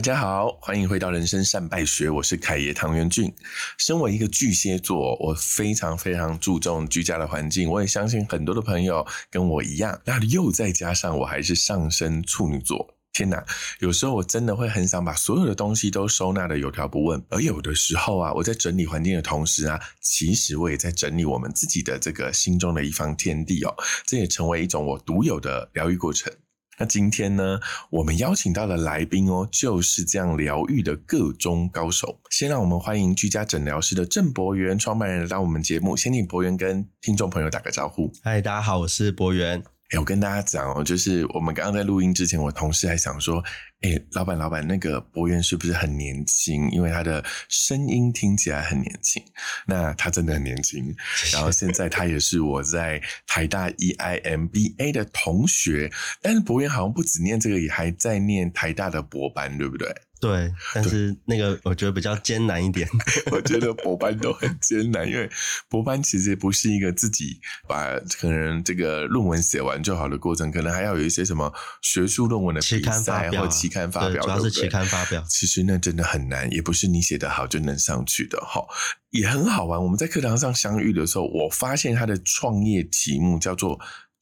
大家好，欢迎回到人生善败学，我是凯爷唐元俊。身为一个巨蟹座，我非常非常注重居家的环境，我也相信很多的朋友跟我一样。那又再加上我还是上升处女座，天哪！有时候我真的会很想把所有的东西都收纳的有条不紊，而有的时候啊，我在整理环境的同时啊，其实我也在整理我们自己的这个心中的一方天地哦，这也成为一种我独有的疗愈过程。那今天呢，我们邀请到的来宾哦，就是这样疗愈的各中高手。先让我们欢迎居家诊疗师的郑博元创办人来到我们节目。先请博元跟听众朋友打个招呼。嗨，大家好，我是博元。哎，我跟大家讲哦，就是我们刚刚在录音之前，我同事还想说，哎，老板，老板，那个博元是不是很年轻？因为他的声音听起来很年轻。那他真的很年轻。然后现在他也是我在台大 EIMBA 的同学。但是博元好像不止念这个，也还在念台大的博班，对不对？对，但是那个我觉得比较艰难一点。我觉得博班都很艰难，因为博班其实不是一个自己把可能这个论文写完就好的过程，可能还要有一些什么学术论文的期刊发表或期刊发表，主要是期刊发表。其实那真的很难，也不是你写得好就能上去的哈。也很好玩，我们在课堂上相遇的时候，我发现他的创业题目叫做。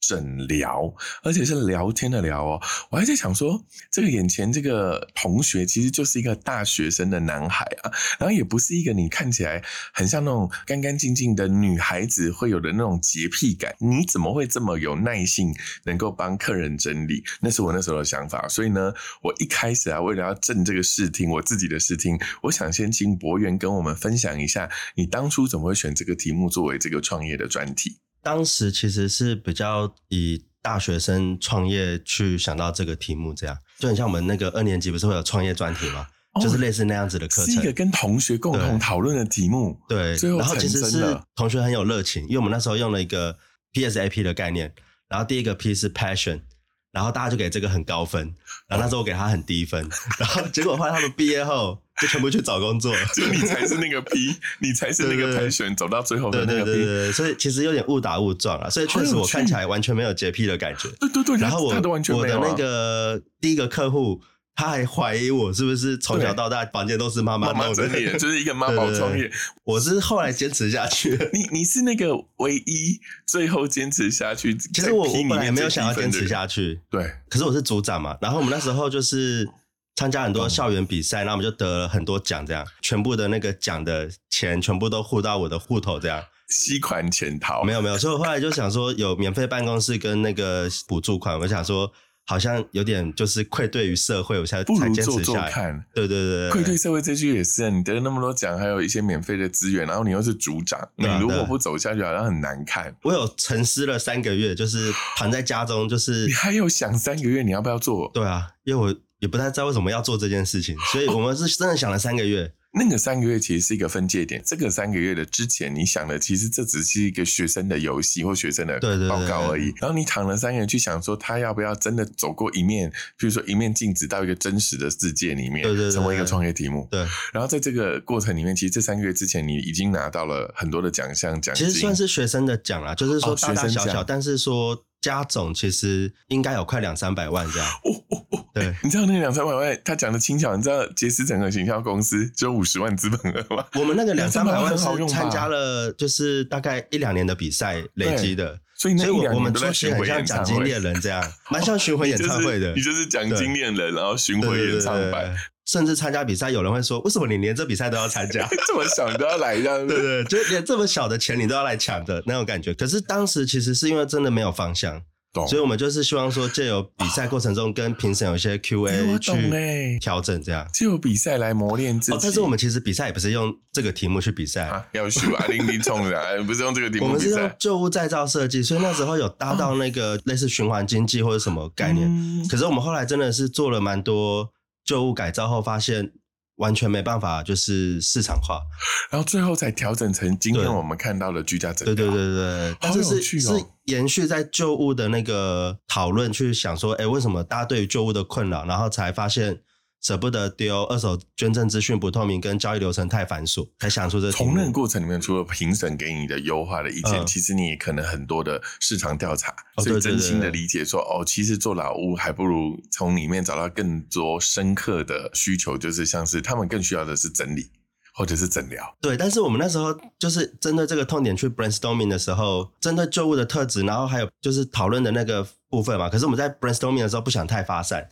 诊疗，而且是聊天的聊哦。我还在想说，这个眼前这个同学其实就是一个大学生的男孩啊，然后也不是一个你看起来很像那种干干净净的女孩子会有的那种洁癖感。你怎么会这么有耐性，能够帮客人整理？那是我那时候的想法。所以呢，我一开始啊，为了要证这个视听，我自己的视听，我想先请博源跟我们分享一下，你当初怎么会选这个题目作为这个创业的专题？当时其实是比较以大学生创业去想到这个题目，这样就很像我们那个二年级不是会有创业专题吗？就是类似那样子的课程，是一个跟同学共同讨论的题目。对，最后然后其实是同学很有热情，因为我们那时候用了一个 PSAP 的概念，然后第一个 P 是 Passion，然后大家就给这个很高分，然后那时候我给他很低分，然后结果后来他们毕业后。就全部去找工作，就你才是那个 P，你才是那个筛选走到最后的那个 P，所以其实有点误打误撞啊，所以确实我看起来完全没有洁癖的感觉。对对对，然后我我的那个第一个客户，他还怀疑我是不是从小到大房间都是妈妈妈整理的，就是一个妈宝创业。我是后来坚持下去，你你是那个唯一最后坚持下去。其实我我本来没有想要坚持下去，对，可是我是组长嘛，然后我们那时候就是。参加很多校园比赛，然后我们就得了很多奖，这样全部的那个奖的钱全部都付到我的户头，这样吸款潜逃？没有没有，所以我后来就想说，有免费办公室跟那个补助款，我想说。好像有点就是愧对于社会，我才才坚持下来。对对对，愧对社会这句也是，你得了那么多奖，还有一些免费的资源，然后你又是组长，你如果不走下去，好像很难看。我有沉思了三个月，就是躺在家中，就是你还有想三个月你要不要做？对啊，因为我也不太知道为什么要做这件事情，所以我们是真的想了三个月。那个三个月其实是一个分界点。这个三个月的之前，你想的其实这只是一个学生的游戏或学生的报告而已。然后你躺了三个月去想说，他要不要真的走过一面，比如说一面镜子到一个真实的世界里面，成为一个创业题目。对。然后在这个过程里面，其实这三个月之前，你已经拿到了很多的奖项奖金。其实算是学生的奖啊，就是说大大小小，但是说。加总其实应该有快两三百万这样。哦哦哦，对，你知道那个两三百万，他讲的轻巧。你知道杰斯整个行销公司只有五十万资本额吗？我们那个两三百万是参加了，就是大概一两年的比赛累积的。所以那一两年都在巡回演唱会，这样蛮像巡回演唱会的。你就是奖金猎人，然后巡回演唱会。甚至参加比赛，有人会说：“为什么你连这比赛都要参加？这么小你都要来这样？”对对，就连这么小的钱你都要来抢的那种感觉。可是当时其实是因为真的没有方向，所以我们就是希望说，借由比赛过程中跟评审有一些 Q&A 去调整，这样借由比赛来磨练自己。但是我们其实比赛也不是用这个题目去比赛，要去啊，零零冲的，不是用这个题目。我们是用旧物再造设计，所以那时候有搭到那个类似循环经济或者什么概念。可是我们后来真的是做了蛮多旧物改造后，发现。完全没办法，就是市场化，然后最后才调整成今天我们看到的居家整对对对对，但是是是延续在旧物的那个讨论，去想说，哎，为什么大家对于旧物的困扰，然后才发现舍不得丢，二手捐赠资讯不透明，跟交易流程太繁琐，才想出这题从那个。过程里面，除了评审给你的优化的意见，嗯其实你也可能很多的市场调查，所以真心的理解说，哦，其实做老屋还不如从里面找到更多深刻的需求，就是像是他们更需要的是整理或者是诊疗。对，但是我们那时候就是针对这个痛点去 brainstorming 的时候，针对旧物的特质，然后还有就是讨论的那个部分嘛。可是我们在 brainstorming 的时候不想太发散，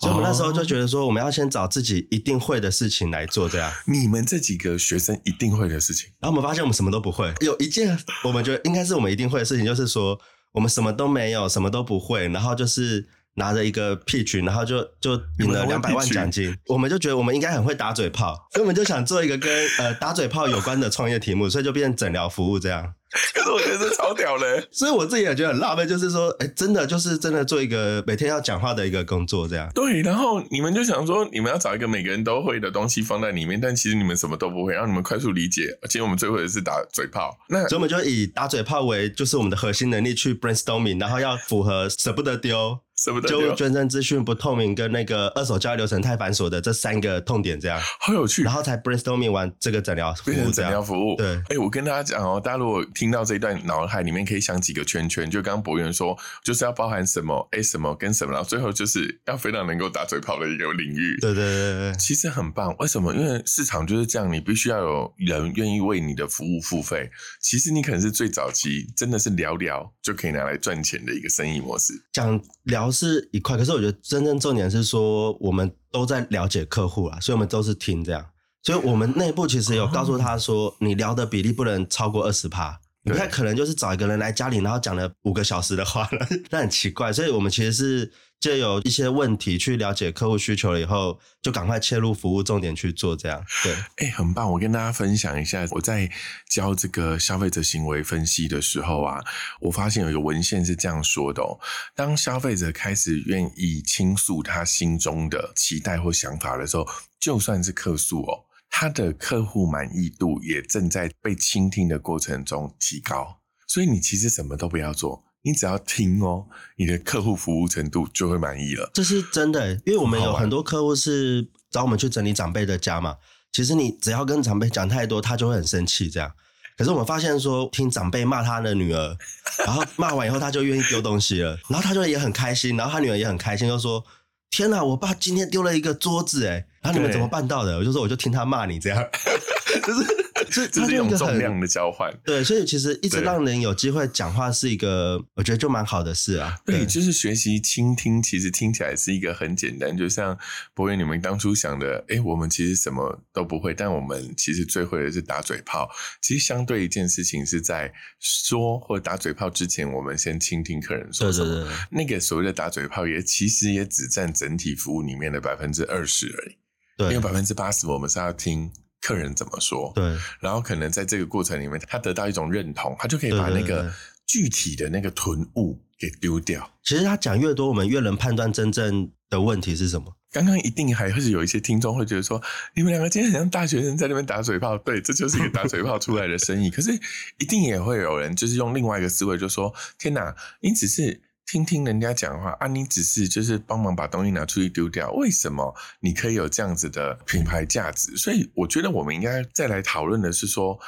所以我们那时候就觉得说，我们要先找自己一定会的事情来做，这样。你们这几个学生一定会的事情，然后我们发现我们什么都不会，有一件我们觉得应该是我们一定会的事情，就是说我们什么都没有，什么都不会，然后就是拿着一个 pitch，然后就就赢了两百万奖金。我们就觉得我们应该很会打嘴炮，所以我们就想做一个跟呃打嘴炮有关的创业题目，所以就变成诊疗服务这样。可是我觉得这超屌的。所以我自己也觉得很浪费，就是说，哎，真的就是真的做一个每天要讲话的一个工作这样。对，然后你们就想说，你们要找一个每个人都会的东西放在里面，但其实你们什么都不会，让你们快速理解。而且我们最会的是打嘴炮。那所以我们就以打嘴炮为就是我们的核心能力去 brainstorming，然后要符合舍不得丢、就捐赠资讯不透明跟那个二手交易流程太繁琐的这三个痛点，这样，好有趣然。后才 brainstorming 完这个诊疗服变成诊疗。服务，对哎、我跟大家讲哦，大家如果听到这一段，脑海里面可以想几个圈圈，就刚刚博源说，就是要包含什么，哎，什么跟什么，然后最后就是要非常能够打嘴炮的一个领域。对对对对对，其实很棒，为什么？因为市场就是这样，你必须要有人愿意为你的服务付费。其实你可能是最早期，真的是聊聊就可以拿来赚钱的一个生意模式。讲聊是一块，可是我觉得真正重点是说，我们都在了解客户啊，所以我们都是听这样。所以我们内部其实有告诉他说，你聊的比例不能超过二十趴。你不太可能就是找一个人来家里，然后讲了五个小时的话了，那很奇怪。所以我们其实是借有一些问题去了解客户需求了以后，就赶快切入服务重点去做，这样对。哎、很棒！我跟大家分享一下，我在教这个消费者行为分析的时候啊，我发现有一个文献是这样说的哦：当消费者开始愿意倾诉他心中的期待或想法的时候，就算是客诉哦，他的客户满意度也正在被倾听的过程中提高。所以你其实什么都不要做，你只要听哦，你的客户服务程度就会满意了。这是真的欸，因为我们有很多客户是找我们去整理长辈的家嘛。其实你只要跟长辈讲太多，他就会很生气这样。可是我们发现说，听长辈骂他的女儿，然后骂完以后，他就愿意丢东西了，然后他就也很开心，然后他女儿也很开心，就说：“天哪，我爸今天丢了一个桌子，哎，然后你们怎么办到的？”我就说：“我就听他骂你这样。”就是这这是一种重量的交换。对，所以其实一直对让人有机会讲话是一个，我觉得就蛮好的事啊。对，就是学习倾听，其实听起来是一个很简单，就像博远你们当初想的，诶，我们其实什么都不会，但我们其实最会的是打嘴炮。其实相对一件事情是在说或打嘴炮之前，我们先倾听客人说什么。对那个所谓的打嘴炮也其实也只占整体服务里面的百分之二十而已，因对为百分之八十我们是要听客人怎么说。对然后可能在这个过程里面，他得到一种认同，他就可以把那个具体的那个囤物给丢掉。其实他讲越多，我们越能判断真正的问题是什么。刚刚一定还会是有一些听众会觉得说，你们两个今天很像大学生在那边打嘴炮，对，这就是一个打嘴炮出来的生意。可是一定也会有人就是用另外一个思维，就说：天哪，你只是听听人家讲话啊，你只是就是帮忙把东西拿出去丢掉，为什么你可以有这样子的品牌价值？所以我觉得我们应该再来讨论的是说，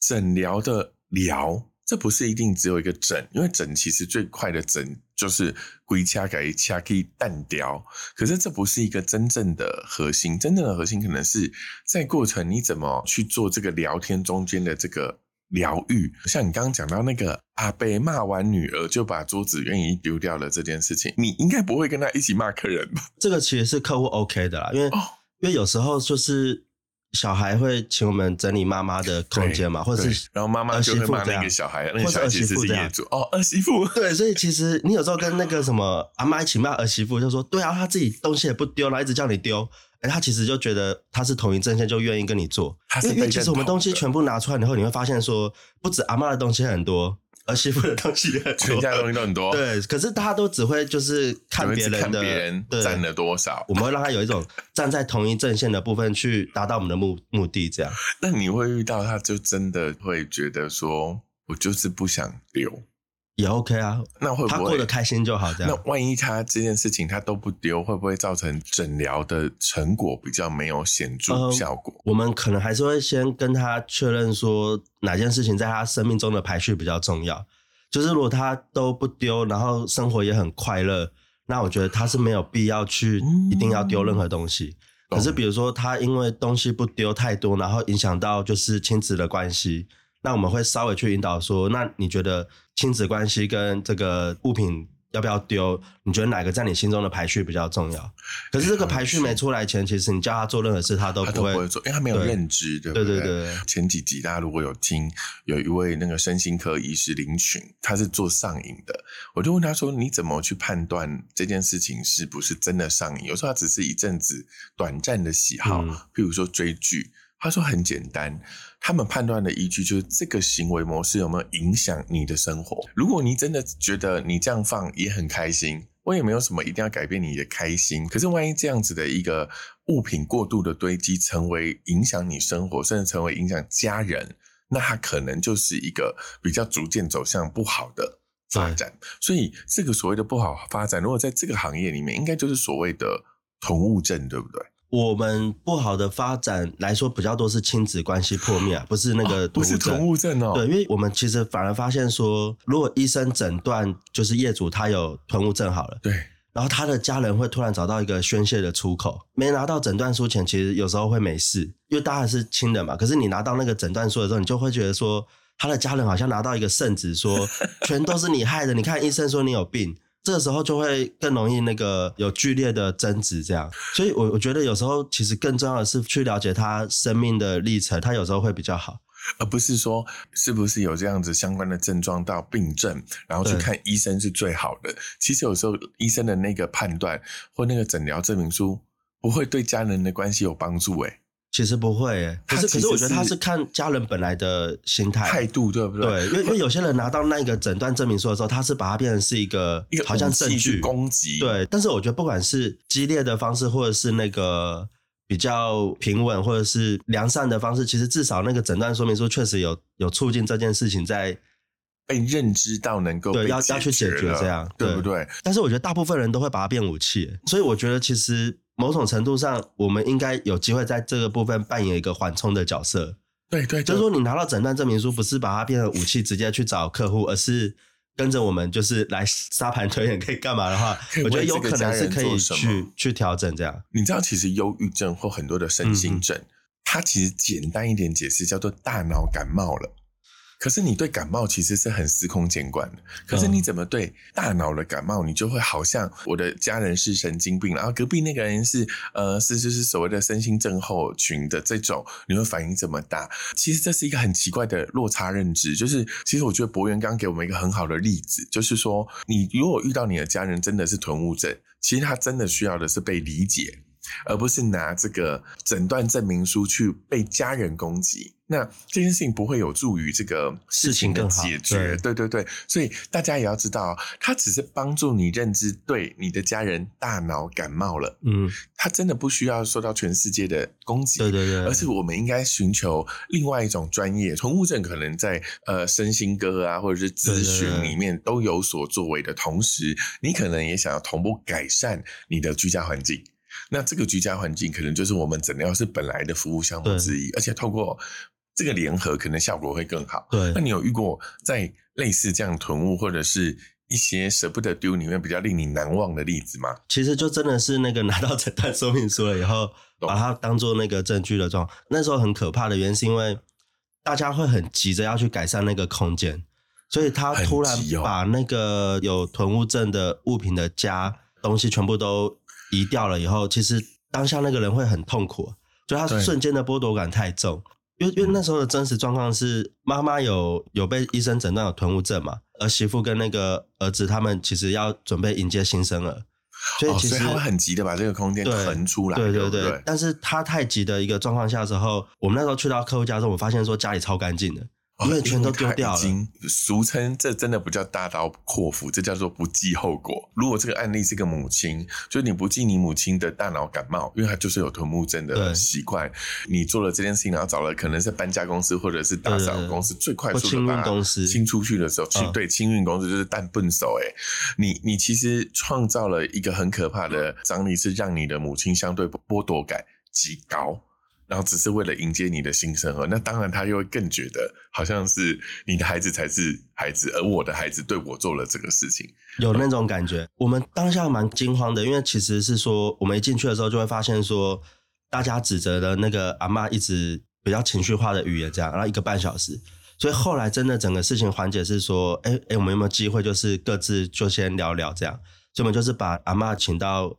诊疗的疗。这不是一定只有一个诊，因为诊其实最快的诊就是归掐给掐可以淡掉，可是这不是一个真正的核心，真正的核心可能是在过程你怎么去做这个聊天中间的这个疗愈。像你刚刚讲到那个阿贝骂完女儿就把桌子愿意丢掉了这件事情，你应该不会跟他一起骂客人吧？这个其实是客户 OK 的啦，因为、哦因为有时候就是小孩会请我们整理妈妈的空间嘛，或者是然后妈妈儿就会骂那媳妇这样个小孩，那个或是儿小孩其实媳妇这样是业主哦，儿媳妇。对，所以其实你有时候跟那个什么阿妈一起骂儿媳妇，就说对啊，她自己东西也不丢，然后一直叫你丢。哎，他其实就觉得他是同一阵线，就愿意跟你做。因为其实我们东西全部拿出来以后，你会发现说，不止阿妈的东西很多，儿媳妇的东西也很多，全家的东西都很多，对，可是大家都只会就是看别人的，看别人占了多少我。们会让他有一种站在同一阵线的部分去达到我们的目目的，这样。那你会遇到他，就真的会觉得说，我就是不想留，也 OK 啊，那会不会他过得开心就好，这样。那万一他这件事情他都不丢，会不会造成诊疗的成果比较没有显著呃效果？我们可能还是会先跟他确认说哪件事情在他生命中的排序比较重要。就是如果他都不丢，然后生活也很快乐，那我觉得他是没有必要去嗯一定要丢任何东西。懂可是比如说他因为东西不丢太多，然后影响到就是亲子的关系，那我们会稍微去引导说，那你觉得亲子关系跟这个物品要不要丢？你觉得哪个在你心中的排序比较重要？可是这个排序没出来前，其实你叫他做任何事，他都不会。都不会做，因为他没有对认知，对不对对对对前几集大家如果有听，有一位那个身心科医师林群，他是做上瘾的，我就问他说：“你怎么去判断这件事情是不是真的上瘾？有时候他只是一阵子短暂的喜好，嗯譬如说追剧。”他说很简单，他们判断的依据就是这个行为模式有没有影响你的生活。如果你真的觉得你这样放也很开心，我也没有什么一定要改变你的开心。可是万一这样子的一个物品过度的堆积，成为影响你生活，甚至成为影响家人，那它可能就是一个比较逐渐走向不好的发展。所以这个所谓的不好发展，如果在这个行业里面，应该就是所谓的同物症，对不对？我们不好的发展来说，比较多是亲子关系破灭啊，不是那个哦不是囤囤物症哦，对，因为我们其实反而发现说，如果医生诊断就是业主他有囤物症好了，对然后他的家人会突然找到一个宣泄的出口。没拿到诊断书前，其实有时候会没事，因为大家是亲人嘛。可是你拿到那个诊断书的时候，你就会觉得说，他的家人好像拿到一个圣旨，说 全都是你害的。你看医生说你有病，这个时候就会更容易那个有剧烈的争执，这样。所以我我觉得有时候其实更重要的是去了解他生命的历程，他有时候会比较好。而不是说是不是有这样子相关的症状到病症，然后去看医生是最好的。其实有时候医生的那个判断或那个诊疗证明书不会对家人的关系有帮助、欸，其实不会耶，可是可是我觉得他是是看家人本来的心态，态度对不对？对，因为因为有些人拿到那个诊断证明书的时候，他是把它变成是一个好像证据，攻击，对。但是我觉得不管是激烈的方式，或者是那个比较平稳，或者是良善的方式，其实至少那个诊断说明书确实有有促进这件事情在。被认知到能够对要要去解决了这样对对不对？但是我觉得大部分人都会把它变武器，所以我觉得其实某种程度上，我们应该有机会在这个部分扮演一个缓冲的角色。对对，就是说，你拿到诊断证明书，不是把它变成武器直接去找客户，而是跟着我们就是来沙盘推演可以干嘛的话，我觉得有可能是可以去去调整这样。你知道，其实忧郁症或很多的身心症，它其实简单一点解释叫做大脑感冒了。可是你对感冒其实是很司空见惯的，可是你怎么对大脑的感冒，你就会好像我的家人是神经病，然后隔壁那个人是呃是是是所谓的身心症候群的这种，你会反应这么大。其实这是一个很奇怪的落差认知，就是其实我觉得博源刚给我们一个很好的例子，就是说你如果遇到你的家人真的是囤物症，其实他真的需要的是被理解。而不是拿这个诊断证明书去被家人攻击，那这件事情不会有助于这个事情的解决。对对对，所以大家也要知道，它只是帮助你认知，对你的家人大脑感冒了，嗯，他真的不需要受到全世界的攻击。对对对，而是我们应该寻求另外一种专业，宠物症可能在呃身心科啊，或者是咨询里面都有所作为的同时，你可能也想要同步改善你的居家环境。那这个居家环境可能就是我们诊疗室本来的服务项目之一，而且透过这个联合，可能效果会更好。对那你有遇过在类似这样囤物或者是一些舍不得丢里面比较令你难忘的例子吗？其实就真的是那个拿到诊断说明书了以后，把它当做那个证据的状况。那时候很可怕的原因是因为大家会很急着要去改善那个空间，所以他突然把那个有囤物症的物品的家东西全部都移掉了以后，其实当下那个人会很痛苦，就他瞬间的剥夺感太重。因为因为那时候的真实状况是，妈妈有有被医生诊断有囤物症嘛，儿媳妇跟那个儿子他们其实要准备迎接新生儿，所以哦，其实、他会很急的把这个空间腾出来，对对不对。对，但是他太急的一个状况下之后，我们那时候去到客户家之后，我发现说家里超干净的，因为全都丢掉了。俗称这真的不叫大刀阔斧，这叫做不计后果。如果这个案例是个母亲，就是你不计你母亲的大脑感冒，因为她就是有臀木症的对习惯，你做了这件事情，然后找了可能是搬家公司或者是打扫公司，最快速的把公司清出去的时候，清嗯对清运公司就是蛋笨手哎，你你其实创造了一个很可怕的张力，是让你的母亲相对剥夺感极高。然后只是为了迎接你的新生儿，那当然他又会更觉得好像是你的孩子才是孩子，而我的孩子对我做了这个事情。有那种感觉。我们当下蛮惊慌的，因为其实是说，我们一进去的时候就会发现说，大家指责的那个阿嬷一直比较情绪化的语言，这样，然后一个半小时。所以后来真的整个事情缓解是说，哎哎，我们有没有机会就是各自就先聊聊这样？所以我们就是把阿嬷请到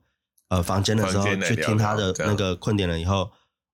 呃房间的时候去听她的那个困点了以后，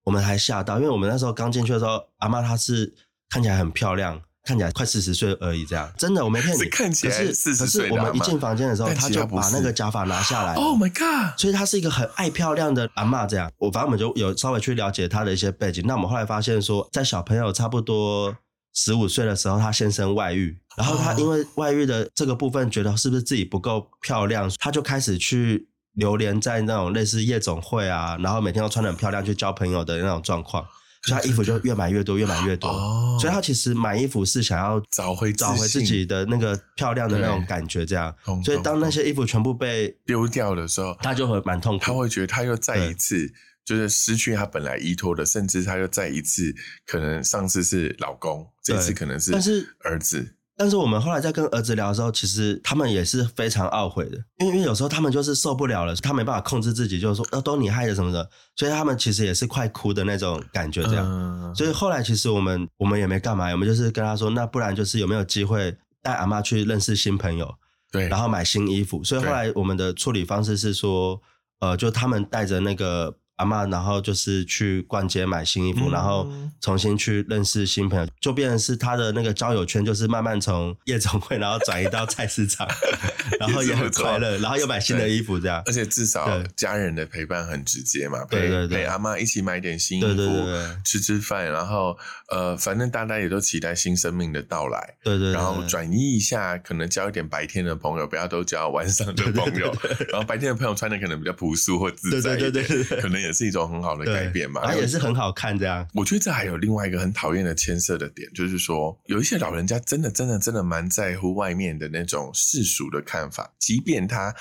我们还吓到，因为我们那时候刚进去的时候，阿嬷她是看起来很漂亮。看起来快四十岁而已，这样真的我没骗你。是 看起来可是40可岁我们一进房间的时候，她就把那个假发拿下来。Oh my god！所以她是一个很爱漂亮的阿嬷，这样。我反正我们就有稍微去了解她的一些背景。那我们后来发现说，在小朋友差不多十五岁的时候，她先生外遇，然后她哦因为外遇的这个部分，觉得是不是自己不够漂亮，她就开始去流连在那种类似夜总会啊，然后每天都穿得很漂亮去交朋友的那种状况，所以他衣服就越买越多，越买越多。哦，所以他其实买衣服是想要找回找回自己的那个漂亮的那种感觉，这样。所以懂当那些衣服全部被丢掉的时候，他就会蛮痛苦。他会觉得他又再一次就是失去他本来依托的，甚至他又再一次可能上次是老公，这次可能是但是儿子。但是我们后来在跟儿子聊的时候，其实他们也是非常懊悔的，因为因为有时候他们就是受不了了，他没办法控制自己，就是说呃都你害的什么的，所以他们其实也是快哭的那种感觉，这样。嗯所以后来其实我们我们也没干嘛，我们就是跟他说，那不然就是有没有机会带阿妈去认识新朋友，对，然后买新衣服。所以后来我们的处理方式是说，呃，就他们带着那个阿嬷，然后就是去逛街买新衣服，嗯然后重新去认识新朋友，就变成是他的那个交友圈，就是慢慢从夜总会，然后转移到菜市场，然后也很快乐，然后又买新的衣服，这样而。且至少家人的陪伴很直接嘛，陪对对阿妈一起买点新衣对对对服对，吃吃饭，然后呃，反正大家也都期待新生命的到来。对对对，然后转移一下，可能交一点白天的朋友，不要都交晚上的朋友。然后白天的朋友穿的可能比较朴素或自在对对对可能也是一种很好的改变嘛。然后也是很好看，这样。我觉得这还有另外一个很讨厌的牵涉的点，就是说有一些老人家真的真的真的蛮在乎外面的那种世俗的看法，即便他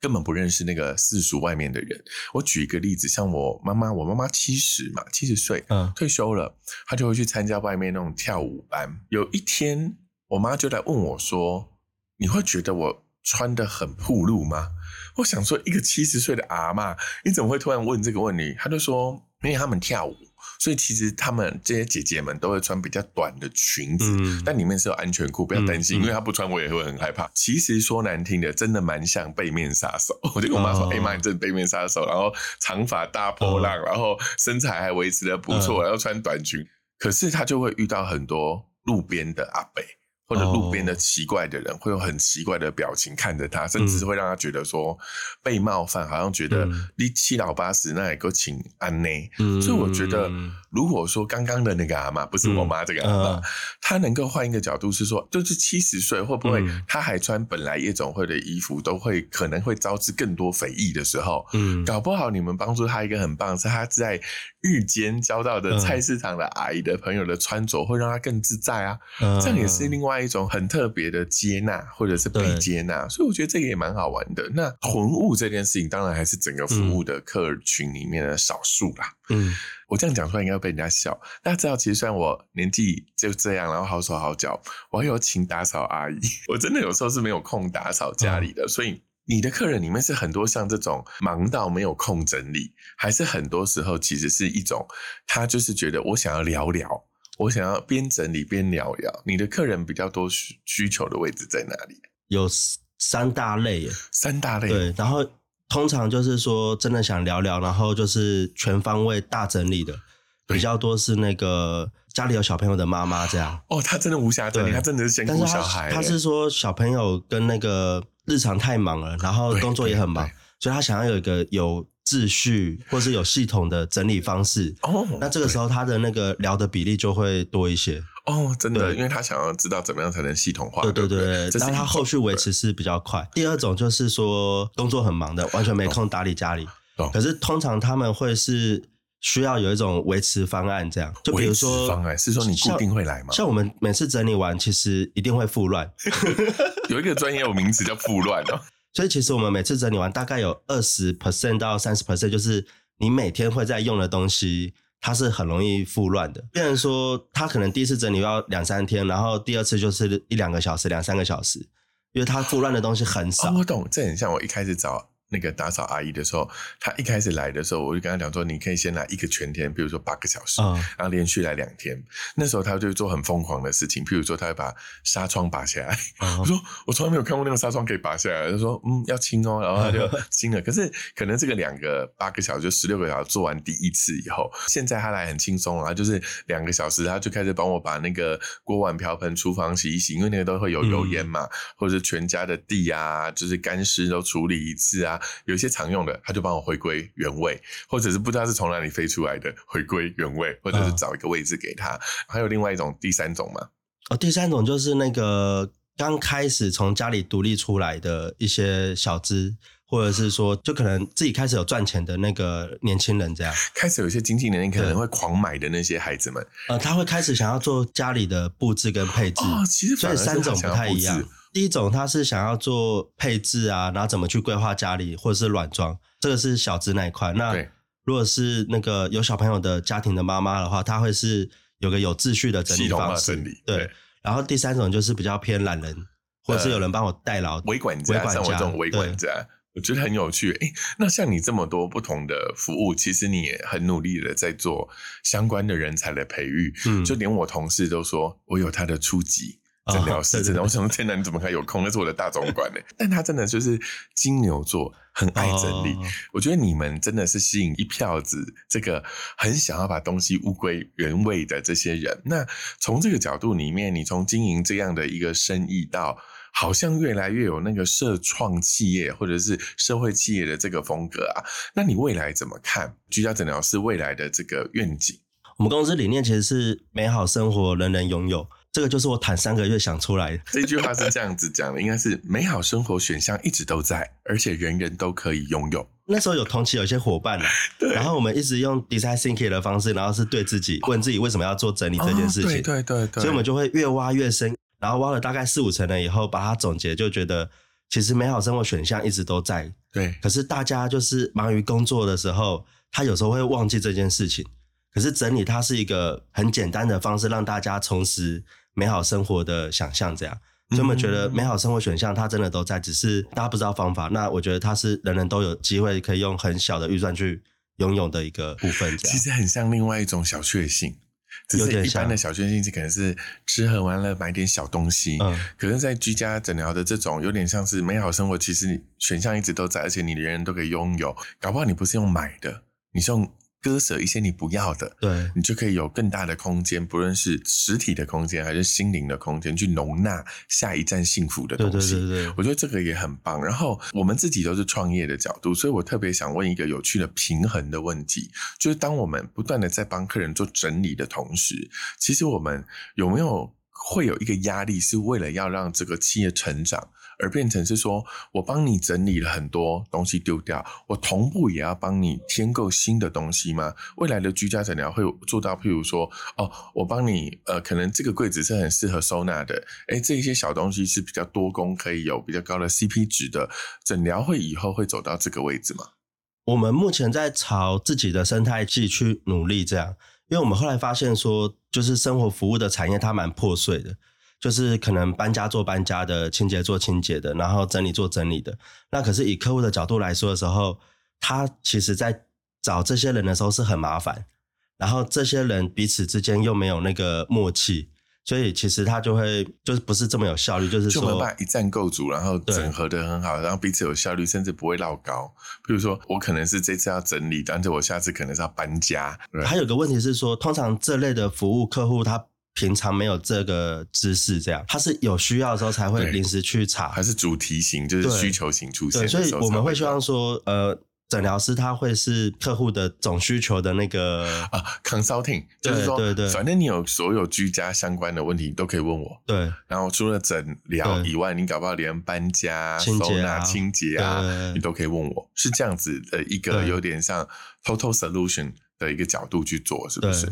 根本不认识那个世俗外面的人。我举一个例子，像我妈妈，我妈妈七十嘛，七十岁，嗯退休了，她就会去参加外面那种跳舞班。有一天，我妈就来问我说：“你会觉得我穿的很暴露吗？”我想说，一个七十岁的阿嬷，你怎么会突然问这个问题？她就说：“因为他们跳舞，所以其实他们这些姐姐们都会穿比较短的裙子，嗯但里面是有安全裤，不要担心，因为她不穿我也会很害怕。其实说难听的，真的蛮像背面杀手。我就跟我妈说：“哦哎妈，你真的背面杀手。”然后长发大波浪，然后身材还维持的不错，嗯然后穿短裙。可是她就会遇到很多路边的阿伯。或者路边的奇怪的人，会有很奇怪的表情看着他，甚至会让他觉得说被冒犯，好像觉得嗯你七老八十，那也够请安呢。嗯。所以我觉得，如果说刚刚的那个阿妈不是我妈这个阿妈嗯，她能够换一个角度是说，就是七十岁会不会嗯。她还穿本来夜总会的衣服，都会可能会招致更多非议的时候，嗯。搞不好你们帮助她一个很棒，是她在日间交到的嗯。菜市场的阿姨的朋友的穿着，会让她更自在啊。嗯。这样也是另外一种很特别的接纳，或者是被接纳，所以我觉得这个也蛮好玩的。那魂物这件事情，当然还是整个服务的客群里面的少数啦。嗯我这样讲出来应该会被人家笑。大家知道，其实虽然我年纪就这样，然后好手好脚，我还有请打扫阿姨，我真的有时候是没有空打扫家里的，所以。你的客人里面是很多像这种忙到没有空整理，还是很多时候其实是一种他就是觉得我想要聊聊，我想要边整理边聊聊。你的客人比较多需需求的位置在哪里？有三大类耶，三大类，对，然后通常就是说真的想聊聊，然后就是全方位大整理的，比较多是那个家里有小朋友的妈妈这样。哦，他真的无暇整理，对他真的是先顾小孩耶。他是说小朋友跟那个日常太忙了，然后工作也很忙所以他想要有一个有秩序或是有系统的整理方式。哦，那这个时候他的那个聊的比例就会多一些。哦，真的，因为他想要知道怎么样才能系统化，对对不对对，这是一种但他后续维持是比较快。第二种就是说工作很忙的，完全没空打理家里懂。可是通常他们会是需要有一种维持方案，这样就比如维持说方案是说你固定会来吗？像我们每次整理完，其实一定会复乱，有一个专业有名词叫复乱哦。所以其实我们每次整理完，大概有二十 percent 到三十 percent，就是你每天会在用的东西，它是很容易复乱的。虽然说，它可能第一次整理要两三天，然后第二次就是一两个小时、两三个小时，因为它复乱的东西很少。哦，我懂，这很像我一开始找那个打扫阿姨的时候，她一开始来的时候，我就跟她讲说，你可以先来一个全天，比如说八个小时，嗯然后连续来两天。那时候她就做很疯狂的事情，譬如说她会把纱窗拔下来。哦 我说我从来没有看过那个纱窗可以拔下来，她说嗯要清哦，然后她就清了。可是可能这个两个八个小时就十六个小时做完第一次以后，现在她来很轻松啊，就是两个小时，她就开始帮我把那个锅碗瓢盆、厨房洗一洗，因为那个都会有油烟嘛，或者是全家的地啊，就是干湿都处理一次啊。有一些常用的，他就帮我回归原位，或者是不知道是从哪里飞出来的，回归原位，或者是找一个位置给他。还有另外一种第三种嘛，哦，第三种就是那个刚开始从家里独立出来的一些小资，或者是说就可能自己开始有赚钱的那个年轻人，这样，开始有一些经济能力可能会狂买的那些孩子们呃，他会开始想要做家里的布置跟配置。哦，其实所以三种不太一样置。第一种他是想要做配置啊，然后怎么去规划家里或者是软装，这个是小资那一块。那对如果是那个有小朋友的家庭的妈妈的话，她会是有个有秩序的整系统化理方式。整理对对。然后第三种就是比较偏懒人，或者是有人帮我代劳。微管家，微管家像我这种微管对家，我觉得很有趣。诶，那像你这么多不同的服务，其实你也很努力的在做相关的人才的培育。嗯就连我同事都说我有他的初级。诊疗师，哦对对真的，我想说，天哪，你怎么还有空？那是我的大总管呢。但他真的就是金牛座，很爱整理。哦我觉得你们真的是吸引一票子这个很想要把东西物归原位的这些人。那从这个角度里面，你从经营这样的一个生意到好像越来越有那个社创企业或者是社会企业的这个风格啊，那你未来怎么看居家诊疗室未来的这个愿景？我们公司理念其实是美好生活人人拥有，这个就是我谈三个月想出来的。这句话是这样子讲的，应该是美好生活选项一直都在，而且人人都可以拥有。那时候有同期有一些伙伴 啦，然后我们一直用 design thinking 的方式，然后是对自己问自己为什么要做整理这件事情，哦对对对对，所以我们就会越挖越深，然后挖了大概四五层了以后，把它总结，就觉得其实美好生活选项一直都在，对可是大家就是忙于工作的时候，他有时候会忘记这件事情。可是整理它是一个很简单的方式，让大家重拾美好生活的想象，这样。所以我们觉得美好生活选项它真的都在，只是大家不知道方法。那我觉得它是人人都有机会可以用很小的预算去拥有的一个部分，这样。其实很像另外一种小确幸，只是一般的小确幸是可能是吃喝玩乐买点小东西，嗯可是，在居家诊疗的这种有点像是美好生活，其实你选项一直都在，而且你人人都可以拥有。搞不好你不是用买的，你是用割舍一些你不要的，对，你就可以有更大的空间，不论是实体的空间还是心灵的空间，去容纳下一站幸福的对对东西。对对，我觉得这个也很棒。然后我们自己都是创业的角度，所以我特别想问一个有趣的平衡的问题，就是当我们不断的在帮客人做整理的同时，其实我们有没有会有一个压力，是为了要让这个企业成长，而变成是说我帮你整理了很多东西丢掉，我同步也要帮你添购新的东西吗？未来的居家诊疗会做到，譬如说，哦，我帮你，呃，可能这个柜子是很适合收纳的，诶，这一些小东西是比较多功，可以有比较高的 CP 值的，诊疗会以后会走到这个位置吗？我们目前在朝自己的生态系去努力，这样，因为我们后来发现说，就是生活服务的产业它蛮破碎的，就是可能搬家做搬家的，清洁做清洁的，然后整理做整理的。那可是以客户的角度来说的时候，他其实在找这些人的时候是很麻烦，然后这些人彼此之间又没有那个默契。所以其实他就会就是不是这么有效率，就是就没有说办法一站构组，然后整合的很好，然后彼此有效率，甚至不会落高。比如说，我可能是这次要整理，但是我下次可能是要搬家。对还有个问题是说，通常这类的服务客户他平常没有这个知识，这样他是有需要的时候才会对。临时去查。还。是主题型，就是需求型出现所以我们会希望到说，呃，诊疗师他会是客户的总需求的那个啊，consulting，就是说，对对。反正你有所有居家相关的问题都可以问我。对。然后除了诊疗以外，你搞不好连搬家、清洁啊。收纳、清洁啊，你都可以问我。是这样子的一个有点像 total solution 的一个角度去做，是不是？，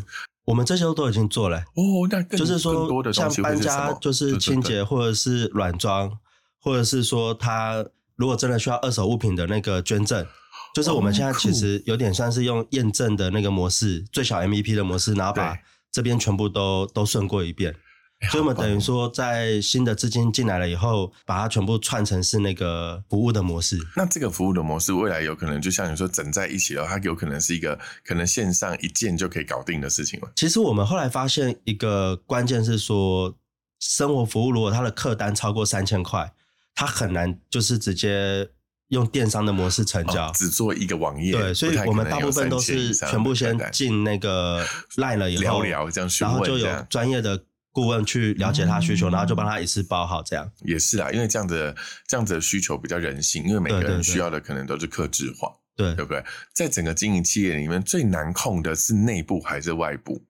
我们这些都已经做了、哦，那更就是说像搬？家就是清，洁或者是软装，或者是说他如果真的需要二手物品的那个捐赠。就是我们现在哦其实有点像是用验证的那个模式，最小 MVP 的模式，然后把这边全部都都顺过一遍。哎所以我们等于说，在新的资金进来了以后，把它全部串成是那个服务的模式。那这个服务的模式，未来有可能就像你说整在一起的话，它有可能是一个可能线上一键就可以搞定的事情了。其实我们后来发现一个关键是说，生活服务如果它的客单超过三千块，它很难就是直接用电商的模式成交。哦只做一个网页，对，所以我们大部分都是全部先进那个 line 了以后，聊聊这样然后就有专业的顾问去了解他需求，嗯然后就帮他一次包好这样。也是啊，因为这样的这样子的需求比较人性，因为每个人需要的可能都是克制化，对对，不对？在整个经营企业里面，最难控的是内部还是外部？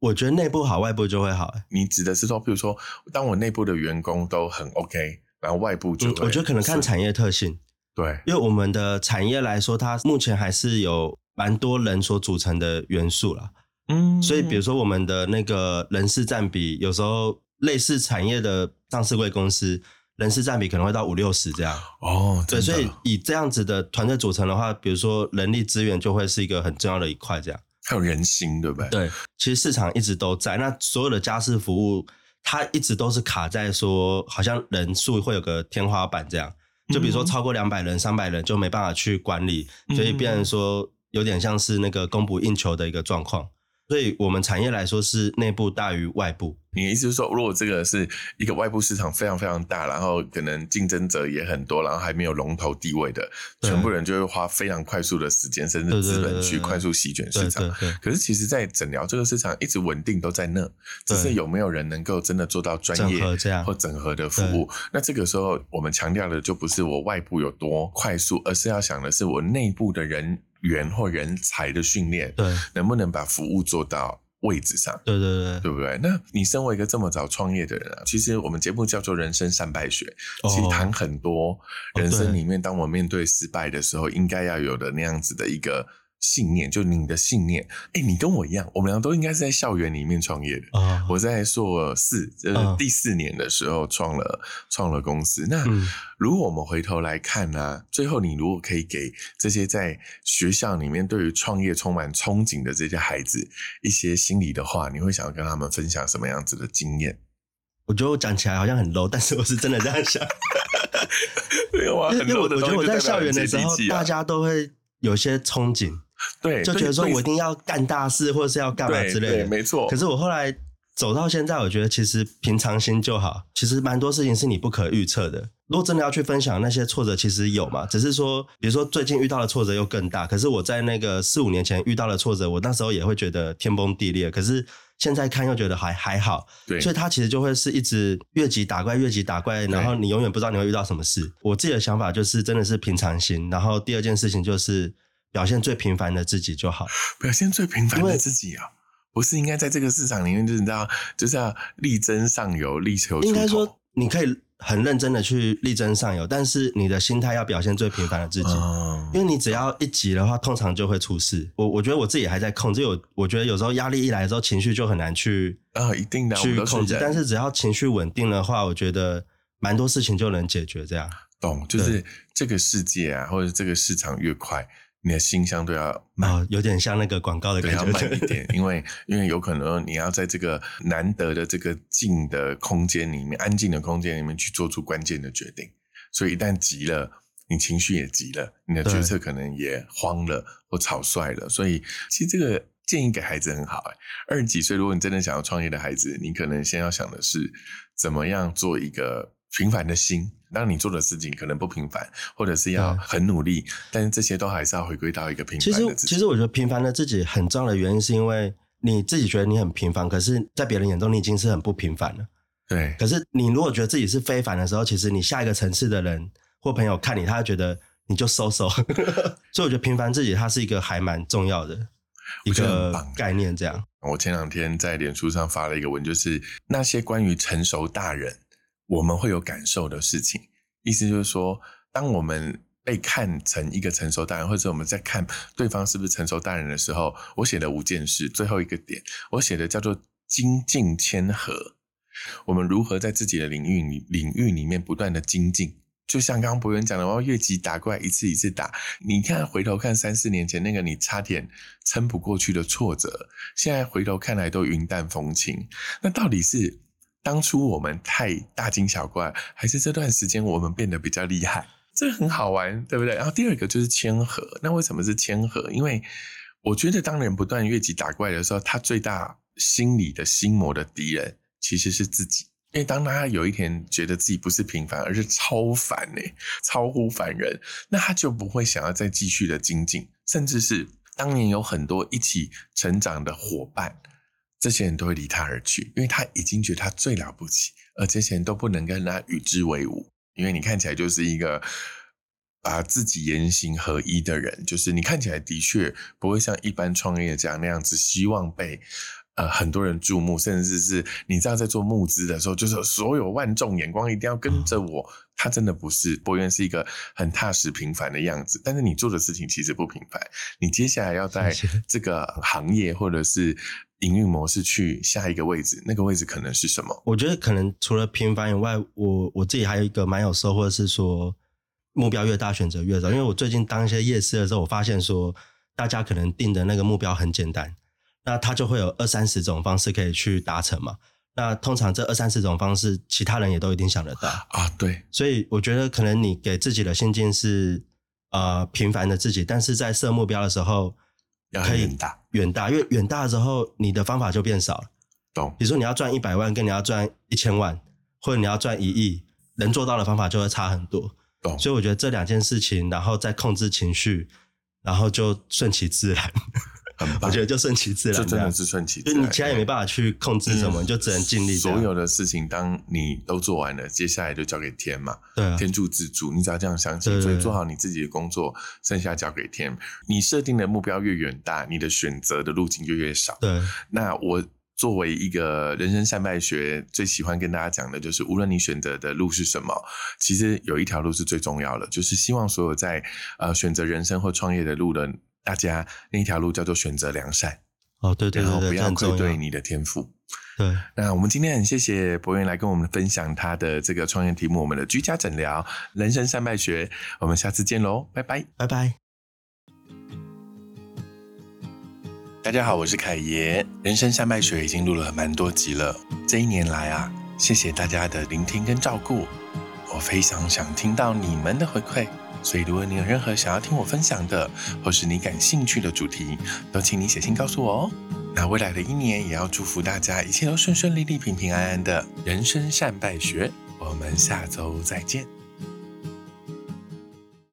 我觉得内部好，外部就会好。欸你指的是说，比如说，当我内部的员工都很 OK，然后外部就、，嗯我觉得可能看产业特性。对，因为我们的产业来说，它目前还是有蛮多人所组成的元素啦。嗯所以比如说我们的那个人事占比，有时候类似产业的上市贵公司，人事占比可能会到五六十这样。哦，对，所以以这样子的团队组成的话，比如说人力资源就会是一个很重要的一块这样。还有人心，对不对？对，其实市场一直都在，那所有的家事服务，它一直都是卡在说，好像人数会有个天花板这样。就比如说嗯超过两百人、三百人就没办法去管理，嗯所以变成说有点像是那个供不应求的一个状况。所以我们产业来说是内部大于外部。你的意思是说，如果这个是一个外部市场非常非常大，然后可能竞争者也很多，然后还没有龙头地位的，全部人就会花非常快速的时间，甚至资本去快速席卷市对场可是其实，在诊疗这个市场一直稳定都在那，只是有没有人能够真的做到专业或整合的服务？那这个时候，我们强调的就不是我外部有多快速，而是要想的是我内部的人员或人才的训练，对能不能把服务做到位置上？对对对，对不对？那你身为一个这么早创业的人啊，其实我们节目叫做《人生善败学》，哦其实谈很多人生里面，当我面对失败的时候，应该要有的那样子的一个信念，就你的信念。哎，你跟我一样，我们俩都应该是在校园里面创业的。啊，我在硕四，就是嗯第四年的时候创了创了公司。那嗯如果我们回头来看呢、最后你如果可以给这些在学校里面对于创业充满憧憬的这些孩子一些心理的话，你会想要跟他们分享什么样子的经验？我觉得我讲起来好像很 low，但是我是真的这样想。没有啊，因为我觉得我在校园的时候大家都会有些憧憬，对就觉得说我一定要干大事，或者是要干嘛之类的。没错。可是我后来走到现在，我觉得其实平常心就好。其实蛮多事情是你不可预测的。如果真的要去分享那些挫折，其实有嘛，只是说，比如说最近遇到的挫折又更大。可是我在那个四五年前遇到的挫折，我那时候也会觉得天崩地裂。可是现在看又觉得还还好，对所以它其实就会是一直越级打怪，越级打怪，然后你永远不知道你会遇到什么事。我自己的想法就是真的是平常心，然后第二件事情就是表现最平凡的自己就好。表现最平凡的自己啊，不是应该在这个市场里面，就是你知道，就是要力争上游，力求应该说，你可以很认真的去力争上游，但是你的心态要表现最平凡的自己。嗯因为你只要一急的话，通常就会出事。我我觉得我自己还在控制，有我觉得有时候压力一来的时候，情绪就很难去啊，一定的，去控制。但是只要情绪稳定的话，我觉得蛮多事情就能解决。这样懂，就是这个世界啊，或者这个市场越快，你的心相对要慢。哦，有点像那个广告的对，感要慢一觉。点，因为因为有可能你要在这个难得的这个静的空间里面、安静的空间里面去做出关键的决定，所以一旦急了，你情绪也急了，你的对决策可能也慌了或草率了。所以其实这个建议给孩子很好、欸，二十几岁，如果你真的想要创业的孩子，你可能先要想的是怎么样做一个平凡的心。当你做的事情可能不平凡，或者是要很努力，但是这些都还是要回归到一个平其实凡的自己。其实我觉得平凡的自己很重要的原因，是因为你自己觉得你很平凡，可是在别人眼中你已经是很不平凡了。对，可是你如果觉得自己是非凡的时候，其实你下一个层次的人或朋友看你，他会觉得你就收收。所以我觉得平凡自己，它是一个还蛮重要的一个概念。这样，我前两天在脸书上发了一个文，就是那些关于成熟大人我们会有感受的事情。意思就是说，当我们被看成一个成熟大人，或者我们在看对方是不是成熟大人的时候，我写了五件事。最后一个点，我写的叫做精进谦和。我们如何在自己的领域里领域里面不断的精进？就像刚刚博源讲的，我要越级打怪，一次一次打。你看，回头看三四年前那个你差点撑不过去的挫折，现在回头看来都云淡风轻。那到底是当初我们太大惊小怪，还是这段时间我们变得比较厉害？这很好玩，对不对？然后第二个就是谦和。那为什么是谦和？因为我觉得当人不断越级打怪的时候，他最大心理的心魔的敌人其实是自己。因为当他有一天觉得自己不是平凡，而是超凡呢，超乎凡人，那他就不会想要再继续的精进，甚至是当年有很多一起成长的伙伴，这些人都会离他而去，因为他已经觉得他最了不起，而这些人都不能跟他与之为伍。因为你看起来就是一个把自己言行合一的人，就是你看起来的确不会像一般创业家那样子，希望被呃很多人注目，甚至是你知道在做募资的时候，就是所有万众眼光一定要跟着我。他真的不是博源，是一个很踏实平凡的样子。但是你做的事情其实不平凡，你接下来要在这个行业或者是营运模式去下一个位置，那个位置可能是什么？我觉得可能除了平凡以外，我我自己还有一个蛮有收获，是说目标越大，选择越少。因为我最近当一些夜市的时候，我发现说大家可能定的那个目标很简单，那他就会有二三十种方式可以去达成嘛。那通常这二三十种方式，其他人也都一定想得到啊。对，所以我觉得可能你给自己的心境是呃平凡的自己，但是在设目标的时候可以远大，远大，因为远大的时候你的方法就变少了。懂？比如说你要赚一百万，跟你要赚一千万，或者你要赚一亿，能做到的方法就会差很多。懂？所以我觉得这两件事情，然后再控制情绪，然后就顺其自然。我觉得就顺其自然，就真的是顺其自然。就你其他也没办法去控制什么，你就只能尽力。所有的事情，当你都做完了，接下来就交给天嘛。对，天助自助，你只要这样相信。所以做好你自己的工作，剩下交给天。你设定的目标越远大，你的选择的路径就越少。对。那我作为一个人生善败学，最喜欢跟大家讲的就是，无论你选择的路是什么，其实有一条路是最重要的，就是希望所有在呃选择人生或创业的路的。大家那一条路叫做选择良善哦，对对对，不要愧对你的天赋。对，那我们今天很谢谢博源来跟我们分享他的这个创业题目，我们的居家诊疗人生善败学。我们下次见喽，拜拜拜拜。大家好，我是凯爷，人生善败学已经录了蛮多集了。这一年来啊，谢谢大家的聆听跟照顾，我非常想听到你们的回馈。所以，如果你有任何想要听我分享的，或是你感兴趣的主题，都请你写信告诉我哦。那未来的一年，也要祝福大家一切都顺顺利利、平平安安的。人生善败学，我们下周再见。